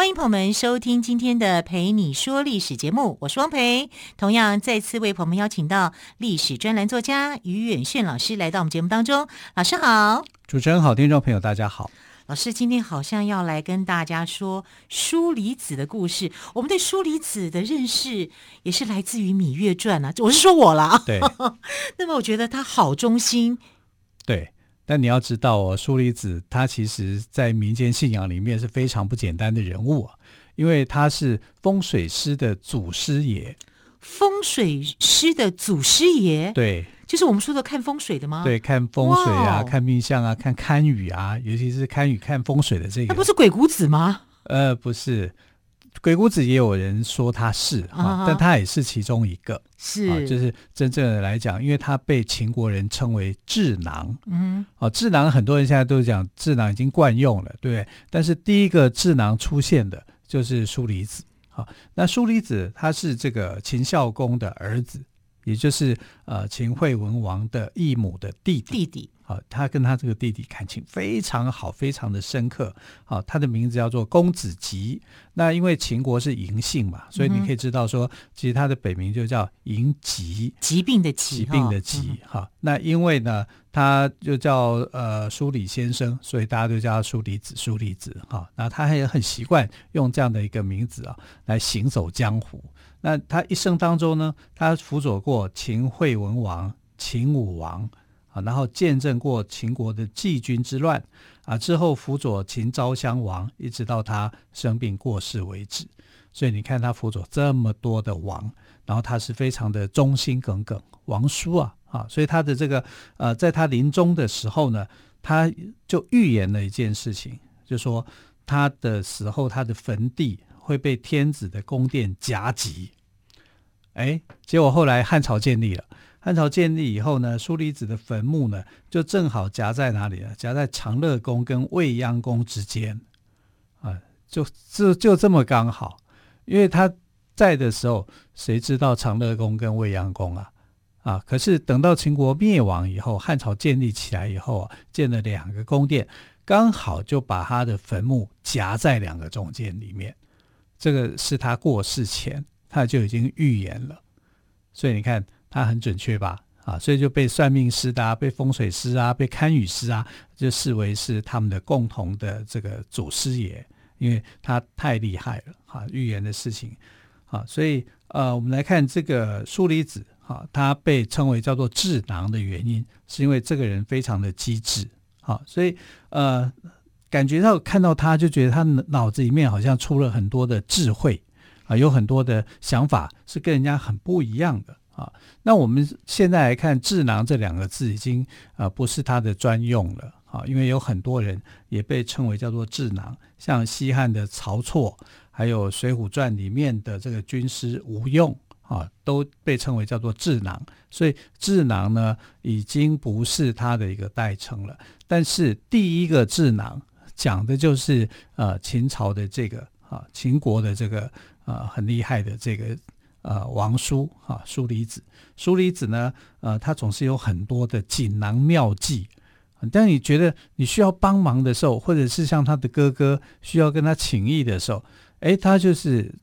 欢迎朋友们收听今天的《陪你说历史》节目，我是汪培。同样再次为朋友们邀请到历史专栏作家于远炫老师来到我们节目当中。老师好，主持人好，听众朋友大家好。老师今天好像要来跟大家说书离子的故事。我们对书离子的认识也是来自于《芈月传》啊，我是说我啦。对。那么我觉得他好忠心。对，但你要知道哦，书离子他其实在民间信仰里面是非常不简单的人物啊，因为他是风水师的祖师爷。风水师的祖师爷。对。就是我们说的看风水的吗？对，看风水啊，看命相啊，看堪舆啊，尤其是堪舆看风水的这个。那不是鬼谷子吗？呃，不是，鬼谷子也有人说他是哈、啊，但他也是其中一个。是、啊，就是真正的来讲，因为他被秦国人称为智囊。嗯，哦、啊，智囊很多人现在都讲智囊已经惯用了，对？但是第一个智囊出现的就是苏离子。好、啊，那苏离子他是这个秦孝公的儿子。也就是呃秦惠文王的义母的弟弟，弟弟，好、啊，他跟他这个弟弟感情非常好，非常的深刻。好、啊，他的名字叫做公子吉。那因为秦国是嬴姓嘛，所以你可以知道说，嗯、其实他的本名就叫嬴吉，疾病的疾，疾病的疾。哈、哦啊，那因为呢，他就叫呃苏里先生，所以大家都叫他苏里子，苏里子。哈、啊，那他也很习惯用这样的一个名字啊来行走江湖。那他一生当中呢，他辅佐过秦惠文王、秦武王然后见证过秦国的季军之乱啊，之后辅佐秦昭襄王，一直到他生病过世为止。所以你看他辅佐这么多的王，然后他是非常的忠心耿耿，王叔啊啊，所以他的这个呃，在他临终的时候呢，他就预言了一件事情，就说他的死后，他的坟地。会被天子的宫殿夹击，哎，结果后来汉朝建立了。汉朝建立以后呢，书离子的坟墓呢，就正好夹在哪里呢？夹在长乐宫跟未央宫之间，啊，就就就这么刚好。因为他在的时候，谁知道长乐宫跟未央宫啊？啊，可是等到秦国灭亡以后，汉朝建立起来以后啊，建了两个宫殿，刚好就把他的坟墓夹在两个中间里面。这个是他过世前他就已经预言了，所以你看他很准确吧？啊，所以就被算命师的啊，被风水师啊，被堪舆师啊，就视为是他们的共同的这个祖师爷，因为他太厉害了啊，预言的事情啊，所以呃，我们来看这个书离子啊，他被称为叫做智囊的原因，是因为这个人非常的机智啊，所以呃。感觉到看到他，就觉得他脑子里面好像出了很多的智慧啊，有很多的想法是跟人家很不一样的啊。那我们现在来看“智囊”这两个字，已经啊不是他的专用了啊，因为有很多人也被称为叫做智囊，像西汉的曹错，还有《水浒传》里面的这个军师吴用啊，都被称为叫做智囊。所以“智囊”呢，已经不是他的一个代称了。但是第一个智囊。讲的就是呃秦朝的这个啊秦国的这个呃很厉害的这个呃王叔啊书离子，书离子呢呃他总是有很多的锦囊妙计，当你觉得你需要帮忙的时候，或者是像他的哥哥需要跟他请益的时候，哎他就是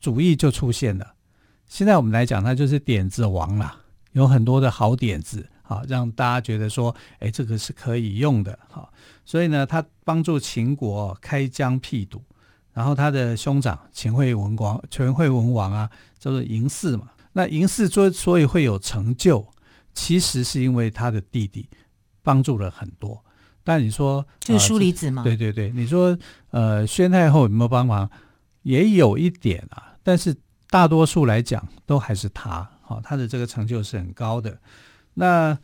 主意就出现了。现在我们来讲，他就是点子王啦，有很多的好点子。啊，让大家觉得说，哎，这个是可以用的。好，所以呢，他帮助秦国开疆辟土，然后他的兄长秦惠文王，秦惠文王啊，叫做嬴驷嘛。那嬴驷之所以会有成就，其实是因为他的弟弟帮助了很多。但你说，就是书离子嘛？对对对，你说，呃，宣太后有没有帮忙？也有一点啊，但是大多数来讲，都还是他。好，他的这个成就是很高的。那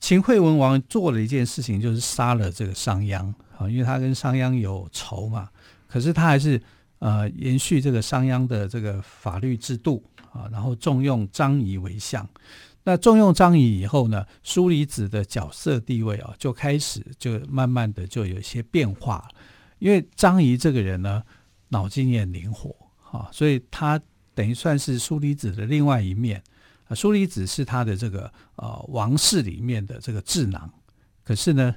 秦惠文王做了一件事情，就是杀了这个商鞅啊，因为他跟商鞅有仇嘛。可是他还是呃延续这个商鞅的这个法律制度啊，然后重用张仪为相。那重用张仪以后呢，书离子的角色地位啊，就开始就慢慢的就有一些变化。因为张仪这个人呢，脑筋也灵活啊，所以他等于算是书离子的另外一面。啊，书离子是他的这个呃王室里面的这个智囊，可是呢，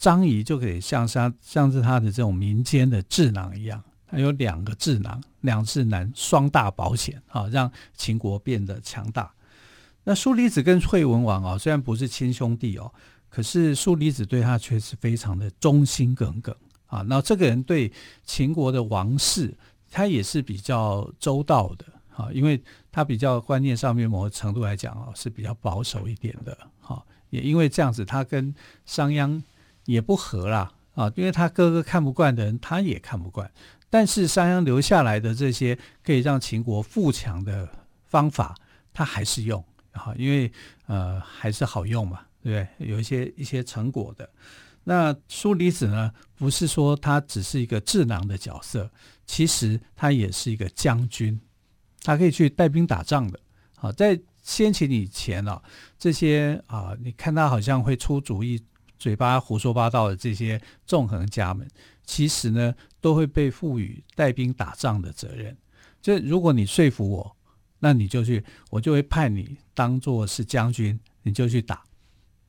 张仪就可以像他像是他的这种民间的智囊一样，他有两个智囊，两智囊双大保险啊，让秦国变得强大。那苏离子跟惠文王啊，虽然不是亲兄弟哦，可是苏离子对他却是非常的忠心耿耿啊。那这个人对秦国的王室，他也是比较周到的啊，因为他比较观念上面某个程度来讲啊，是比较保守一点的。哈，也因为这样子，他跟商鞅也不合啦啊，因为他哥哥看不惯的人，他也看不惯。但是商鞅留下来的这些可以让秦国富强的方法，他还是用。啊，因为呃还是好用嘛，对不对？有一些一些成果的。那书离子呢，不是说他只是一个智囊的角色，其实他也是一个将军，他可以去带兵打仗的。好，在先秦以前啊，这些啊，你看他好像会出主意、嘴巴胡说八道的这些纵横家们，其实呢都会被赋予带兵打仗的责任。就如果你说服我。那你就去，我就会派你当做是将军，你就去打，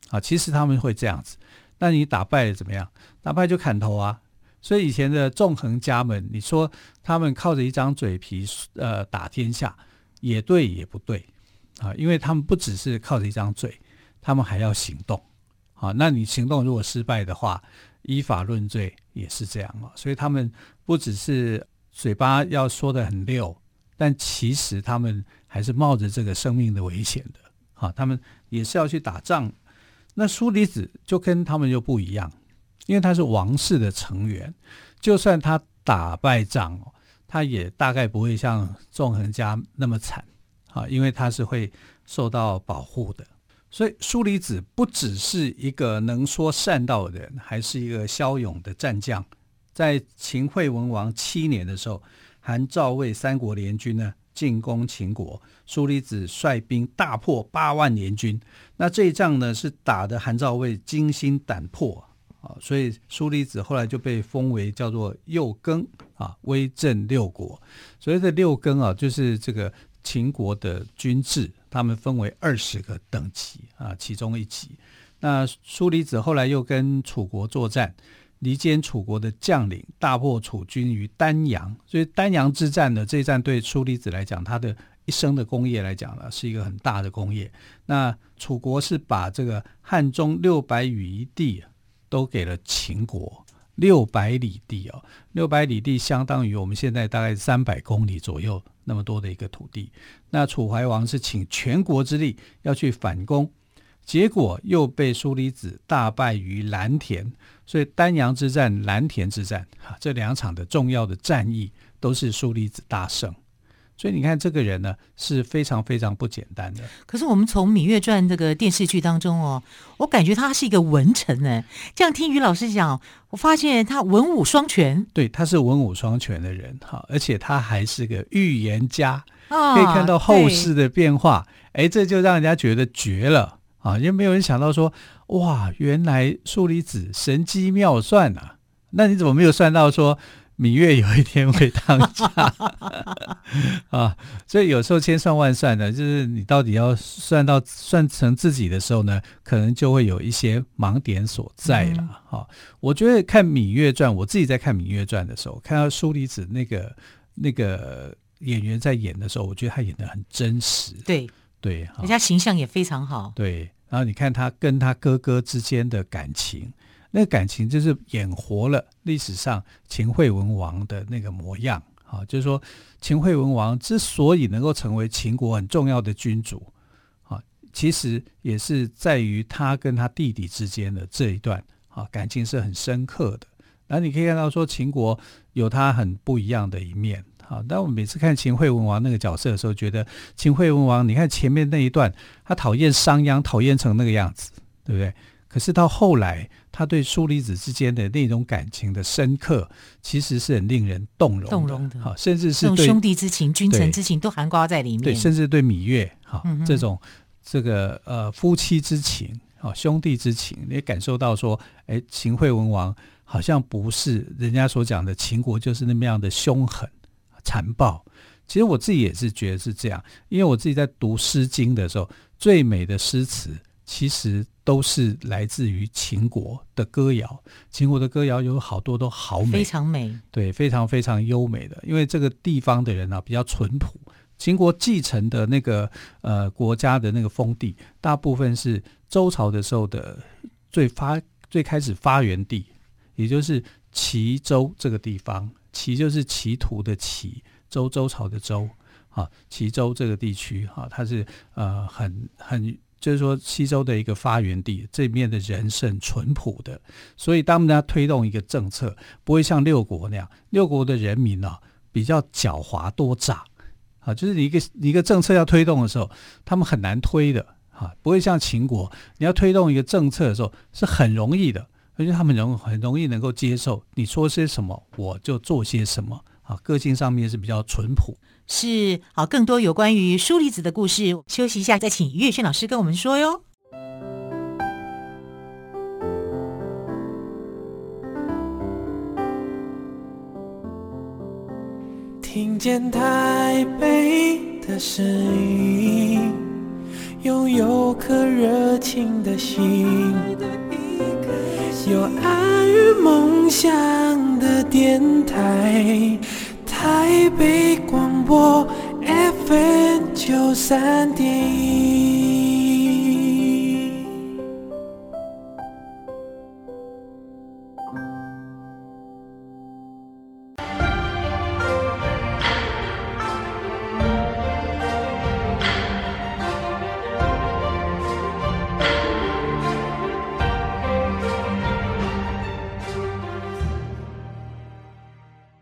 啊，其实他们会这样子。那你打败了怎么样？打败就砍头啊。所以以前的纵横家们，你说他们靠着一张嘴皮，呃，打天下，也对也不对，啊，因为他们不只是靠着一张嘴，他们还要行动，啊，那你行动如果失败的话，依法论罪也是这样啊。所以他们不只是嘴巴要说的很溜。但其实他们还是冒着这个生命的危险的，啊，他们也是要去打仗。那书离子就跟他们就不一样，因为他是王室的成员，就算他打败仗，他也大概不会像纵横家那么惨，啊，因为他是会受到保护的。所以苏离子不只是一个能说善道的人，还是一个骁勇的战将。在秦惠文王七年的时候。韩赵魏三国联军呢，进攻秦国，苏离子率兵大破八万联军。那这一仗呢，是打得韩赵魏惊心胆破啊，所以苏离子后来就被封为叫做右更啊，威震六国。所谓的六更啊，就是这个秦国的军制，他们分为二十个等级啊，其中一级。那苏离子后来又跟楚国作战。离间楚国的将领，大破楚军于丹阳，所以丹阳之战呢，这一战对苏离子来讲，他的一生的功业来讲呢，是一个很大的功业。那楚国是把这个汉中六百余一地都给了秦国，六百里地哦，六百里地相当于我们现在大概三百公里左右那么多的一个土地。那楚怀王是请全国之力要去反攻。结果又被苏离子大败于蓝田，所以丹阳之战、蓝田之战，哈，这两场的重要的战役都是苏离子大胜。所以你看，这个人呢是非常非常不简单的。可是我们从《芈月传》这个电视剧当中哦，我感觉他是一个文臣呢。这样听于老师讲，我发现他文武双全。对，他是文武双全的人哈，而且他还是个预言家，哦，可以看到后世的变化。哎，这就让人家觉得绝了。啊，因为没有人想到说，哇，原来书离子神机妙算啊！那你怎么没有算到说芈月有一天会当家 啊？所以有时候千算万算的，就是你到底要算到算成自己的时候呢，可能就会有一些盲点所在了。哈、嗯啊，我觉得看《芈月传》，我自己在看《芈月传》的时候，看到书离子那个那个演员在演的时候，我觉得他演的很真实。对。对，人家形象也非常好。对，然后你看他跟他哥哥之间的感情，那个感情就是演活了历史上秦惠文王的那个模样。啊，就是说秦惠文王之所以能够成为秦国很重要的君主，啊，其实也是在于他跟他弟弟之间的这一段啊感情是很深刻的。然后你可以看到说秦国有他很不一样的一面。啊！但我每次看秦惠文王那个角色的时候，觉得秦惠文王，你看前面那一段，他讨厌商鞅，讨厌成那个样子，对不对？可是到后来，他对书离子之间的那种感情的深刻，其实是很令人动容的，动容的。好，甚至是对兄弟之情、君臣之情都含括在里面。对，甚至对芈月，哈、嗯，这种这个呃夫妻之情啊，兄弟之情，你也感受到说，哎，秦惠文王好像不是人家所讲的秦国就是那么样的凶狠残暴。其实我自己也是觉得是这样，因为我自己在读《诗经》的时候，最美的诗词其实都是来自于秦国的歌谣。秦国的歌谣有好多都好美，非常美，对，非常非常优美的。因为这个地方的人呢、啊、比较淳朴。秦国继承的那个呃国家的那个封地，大部分是周朝的时候的最发最开始发源地，也就是齐州这个地方。齐就是齐图的齐，周周朝的周，啊，齐州这个地区哈、啊，它是呃很很就是说西周的一个发源地，这面的人是很淳朴的，所以当他推动一个政策，不会像六国那样，六国的人民啊比较狡猾多诈。啊，就是你一个一个政策要推动的时候，他们很难推的，哈，不会像秦国，你要推动一个政策的时候是很容易的，而且他们容很容易能够接受你说些什么，我就做些什么，啊，个性上面是比较淳朴。是，好，更多有关于书离子的故事，休息一下再请于远炫老师跟我们说哟。听见台北的声音，拥有颗热情的心，有爱与梦想的电台，台北广播 FM 九三点一。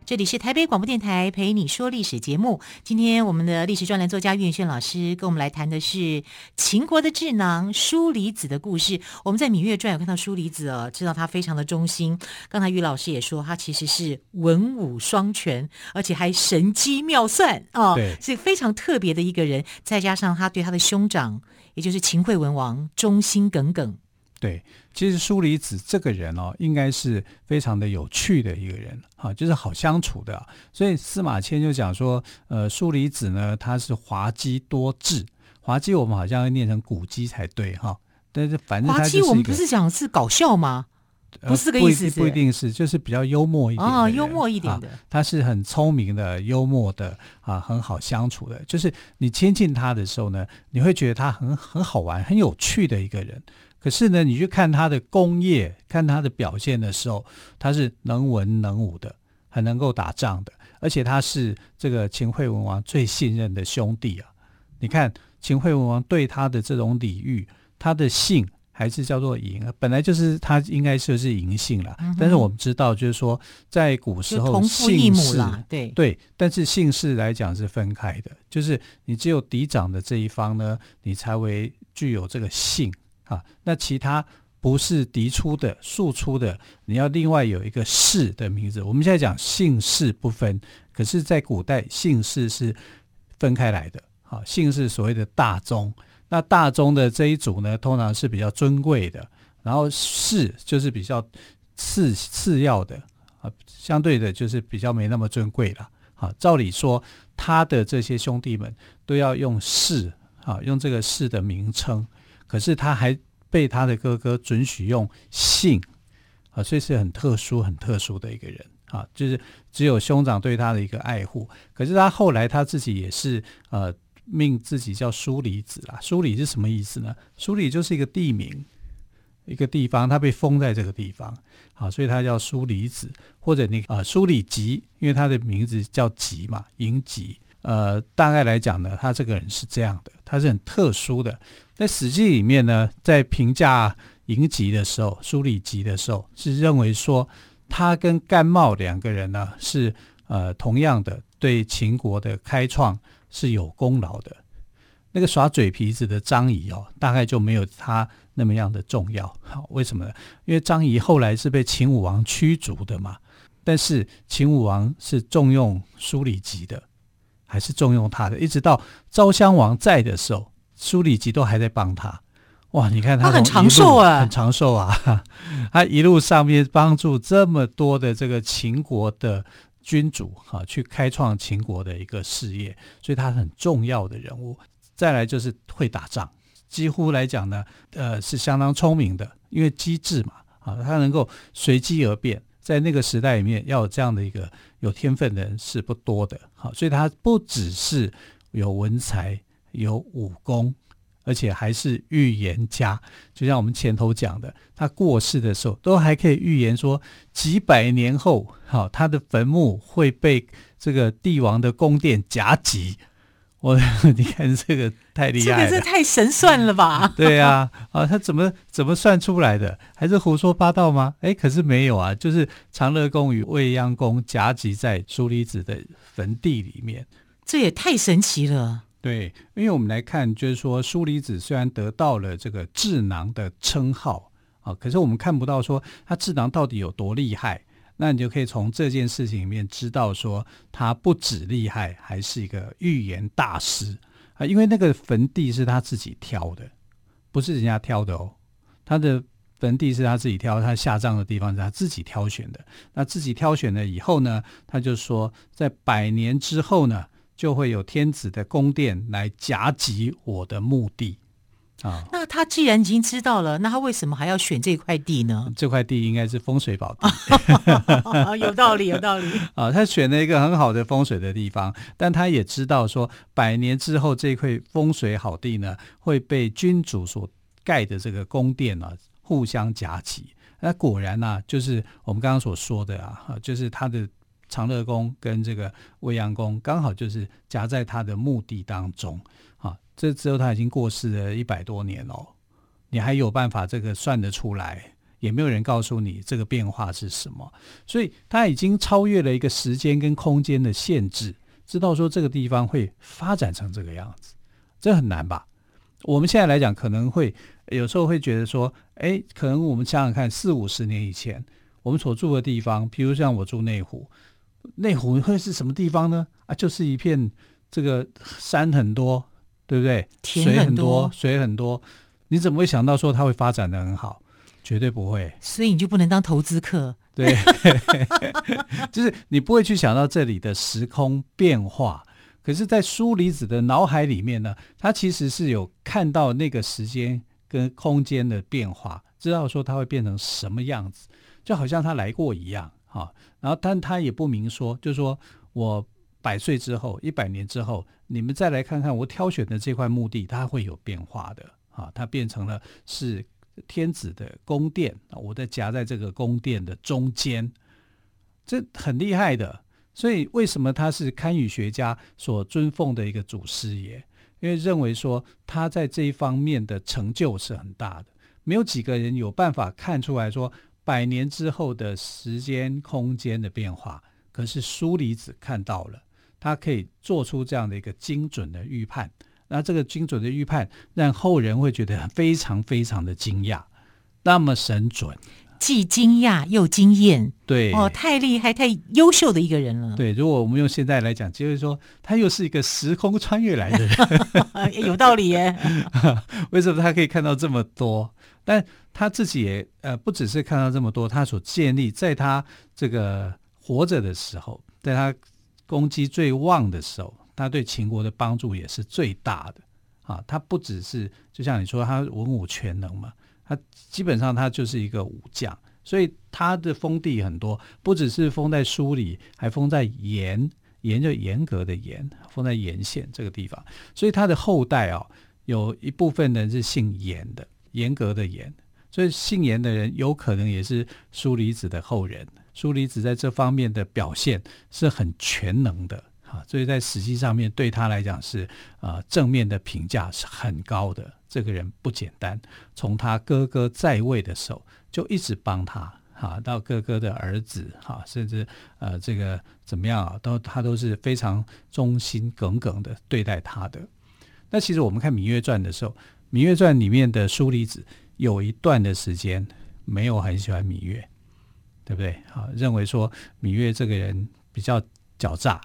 这里是台北广播电台陪你说历史节目。今天我们的历史专栏作家于远炫老师跟我们来谈的是秦国的智囊书离子的故事。我们在《芈月传》有看到书离子哦，知道他非常的忠心。刚才于老师也说，他其实是文武双全，而且还神机妙算哦，对，是非常特别的一个人。再加上他对他的兄长，也就是秦惠文王忠心耿耿。对，其实书离子这个人哦，应该是非常的有趣的一个人，哈，就是好相处的。所以司马迁就讲说，呃，书离子呢，他是滑稽多智，滑稽我们好像要念成古稽才对，哈。但是反正滑稽我们不是讲是搞笑吗？不是这个意思，呃，不，不一定是，就是比较幽默一点哦，幽默一点的。他是很聪明的，幽默的啊，很好相处的。就是你亲近他的时候呢，你会觉得他很很好玩，很有趣的一个人。可是呢，你去看他的功业，看他的表现的时候，他是能文能武的，很能够打仗的，而且他是这个秦惠文王最信任的兄弟啊。你看秦惠文王对他的这种礼遇，他的姓还是叫做嬴，本来就是他应该说是嬴姓了。嗯、但是我们知道，就是说在古时候姓氏对对，但是姓氏来讲是分开的，就是你只有嫡长的这一方呢，你才为具有这个姓。啊，那其他不是嫡出的、庶出的，你要另外有一个氏的名字。我们现在讲姓氏不分，可是，在古代姓氏是分开来的。啊，姓氏所谓的大宗，那大宗的这一组呢，通常是比较尊贵的，然后氏就是比较次次要的，啊，相对的就是比较没那么尊贵了。啊，照理说，他的这些兄弟们都要用氏，啊，用这个氏的名称。可是他还被他的哥哥准许用姓啊，所以是很特殊、很特殊的一个人啊，就是只有兄长对他的一个爱护。可是他后来他自己也是呃，命自己叫书里子啦。书里是什么意思呢？书里就是一个地名，一个地方，他被封在这个地方啊，所以他叫书里子，或者你啊书里吉，因为他的名字叫吉嘛，嬴吉。呃，大概来讲呢，他这个人是这样的，他是很特殊的。在《史记》里面呢，在评价嬴稷的时候，书离吉的时候，是认为说他跟甘茂两个人呢是呃同样的，对秦国的开创是有功劳的。那个耍嘴皮子的张仪哦，大概就没有他那么样的重要。好，为什么呢？因为张仪后来是被秦武王驱逐的嘛，但是秦武王是重用书离吉的。还是重用他的，一直到昭襄王在的时候，苏里吉都还在帮他。哇，你看他很长寿啊，很长寿啊！他一路上面帮助这么多的这个秦国的君主哈，去开创秦国的一个事业，所以他很重要的人物。再来就是会打仗，几乎来讲呢，呃，是相当聪明的，因为机智嘛，啊，他能够随机而变，在那个时代里面要有这样的一个有天分的人是不多的，好，所以他不只是有文才，有武功。而且还是预言家，就像我们前头讲的，他过世的时候都还可以预言说，几百年后，好，他的坟墓会被这个帝王的宫殿夹击。我，你看这个太厉害了，这个是太神算了吧？对呀，啊，他怎么怎么算出来的？还是胡说八道吗？哎，可是没有啊，就是长乐宫与未央宫夹击在苏离子的坟地里面，这也太神奇了。对，因为我们来看，就是说，苏离子虽然得到了这个智囊的称号啊，可是我们看不到说他智囊到底有多厉害。那你就可以从这件事情里面知道说，他不止厉害，还是一个预言大师啊。因为那个坟地是他自己挑的，不是人家挑的哦。他的坟地是他自己挑，他下葬的地方是他自己挑选的。那自己挑选了以后呢，他就说，在百年之后呢。就会有天子的宫殿来夹击我的墓地啊！那他既然已经知道了，那他为什么还要选这块地呢？这块地应该是风水宝地，有道理，有道理 啊！他选了一个很好的风水的地方，但他也知道说，百年之后这块风水好地呢，会被君主所盖的这个宫殿呢、啊、互相夹击。那果然呢、啊，就是我们刚刚所说的啊，就是他的。长乐宫跟这个未央宫刚好就是夹在他的墓地当中啊，这之后他已经过世了一百多年了，你还有办法这个算得出来？也没有人告诉你这个变化是什么，所以他已经超越了一个时间跟空间的限制，知道说这个地方会发展成这个样子，这很难吧？我们现在来讲可能会有时候会觉得说，哎，可能我们想想看，四五十年以前我们所住的地方，比如像我住内湖。内湖会是什么地方呢？啊，就是一片这个山很多，对不对？田，水很多，水很多。你怎么会想到说它会发展的很好？绝对不会。所以你就不能当投资客。对，就是你不会去想到这里的时空变化。可是，在书离子的脑海里面呢，他其实是有看到那个时间跟空间的变化，知道说它会变成什么样子，就好像他来过一样。啊，然后但他也不明说，就是说我百岁之后，一百年之后，你们再来看看我挑选的这块墓地，它会有变化的啊，它变成了是天子的宫殿，我在夹在这个宫殿的中间，这很厉害的。所以为什么他是堪舆学家所尊奉的一个祖师爷？因为认为说他在这一方面的成就是很大的，没有几个人有办法看出来说。百年之后的时间空间的变化，可是苏离子看到了，他可以做出这样的一个精准的预判。那这个精准的预判，让后人会觉得非常非常的惊讶，那么神准，既惊讶又惊艳。对，哦，太厉害、太优秀的一个人了。对，如果我们用现在来讲，就是说他又是一个时空穿越来的人，有道理耶。为什么他可以看到这么多？但他自己也呃，不只是看到这么多，他所建立在他这个活着的时候，在他攻击最旺的时候，他对秦国的帮助也是最大的啊。他不只是就像你说，他文武全能嘛，他基本上他就是一个武将，所以他的封地很多，不只是封在苏里，还封在严，严就严格的严，封在严县这个地方。所以他的后代啊，有一部分人是姓严的。严格的严，所以姓严的人有可能也是苏离子的后人。苏离子在这方面的表现是很全能的啊，所以在史记上面对他来讲是啊正面的评价是很高的。这个人不简单，从他哥哥在位的时候就一直帮他啊，到哥哥的儿子哈，甚至呃这个怎么样啊，都他都是非常忠心耿耿的对待他的。那其实我们看《芈月传》的时候。《芈月传》里面的苏离子有一段的时间没有很喜欢芈月，对不对？啊，认为说芈月这个人比较狡诈，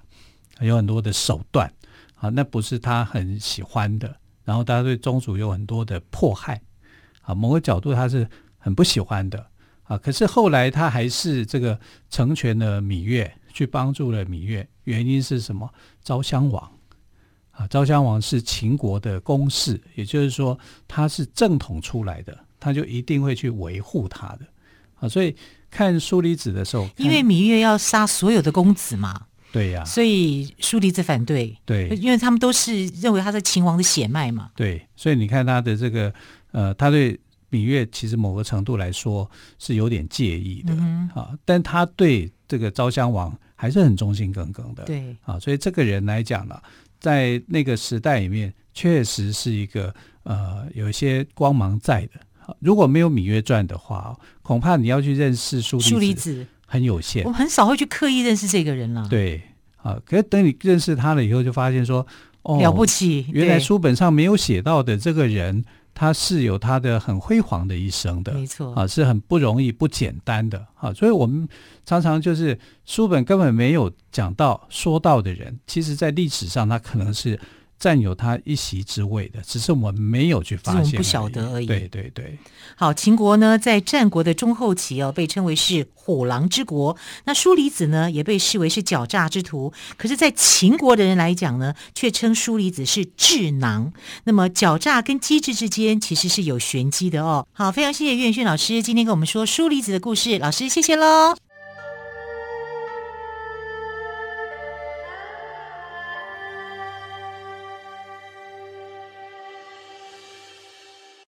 有很多的手段，啊，那不是他很喜欢的。然后他对宗主有很多的迫害，啊，某个角度他是很不喜欢的，啊，可是后来他还是这个成全了芈月，去帮助了芈月，原因是什么？昭襄王，啊，昭襄王是秦国的公室，也就是说他是正统出来的，他就一定会去维护他的，啊，所以看苏离子的时候，因为芈月要杀所有的公子嘛。对呀、啊，所以苏离子反对，对，因为他们都是认为他是秦王的血脉嘛。对，所以你看他的这个，呃，他对芈月其实某个程度来说是有点介意的、嗯、啊，但他对这个昭襄王还是很忠心耿耿的。对啊，所以这个人来讲呢，在那个时代里面，确实是一个呃有一些光芒在的。如果没有《芈月传》的话，恐怕你要去认识苏苏离子。很有限，我们很少会去刻意认识这个人了。对，啊，可是等你认识他了以后，就发现说，哦，了不起，原来书本上没有写到的这个人，他是有他的很辉煌的一生的，没错，啊，是很不容易、不简单的，啊，所以我们常常就是书本根本没有讲到、说到的人，其实在历史上他可能是。占有他一席之位的，只是我们没有去发现，不晓得而已。对对对。好，秦国呢，在战国的中后期哦，被称为是虎狼之国。那书离子呢，也被视为是狡诈之徒。可是，在秦国的人来讲呢，却称书离子是智囊。那么，狡诈跟机智之间其实是有玄机的哦。好，非常谢谢岳远轩老师今天跟我们说书离子的故事。老师，谢谢喽。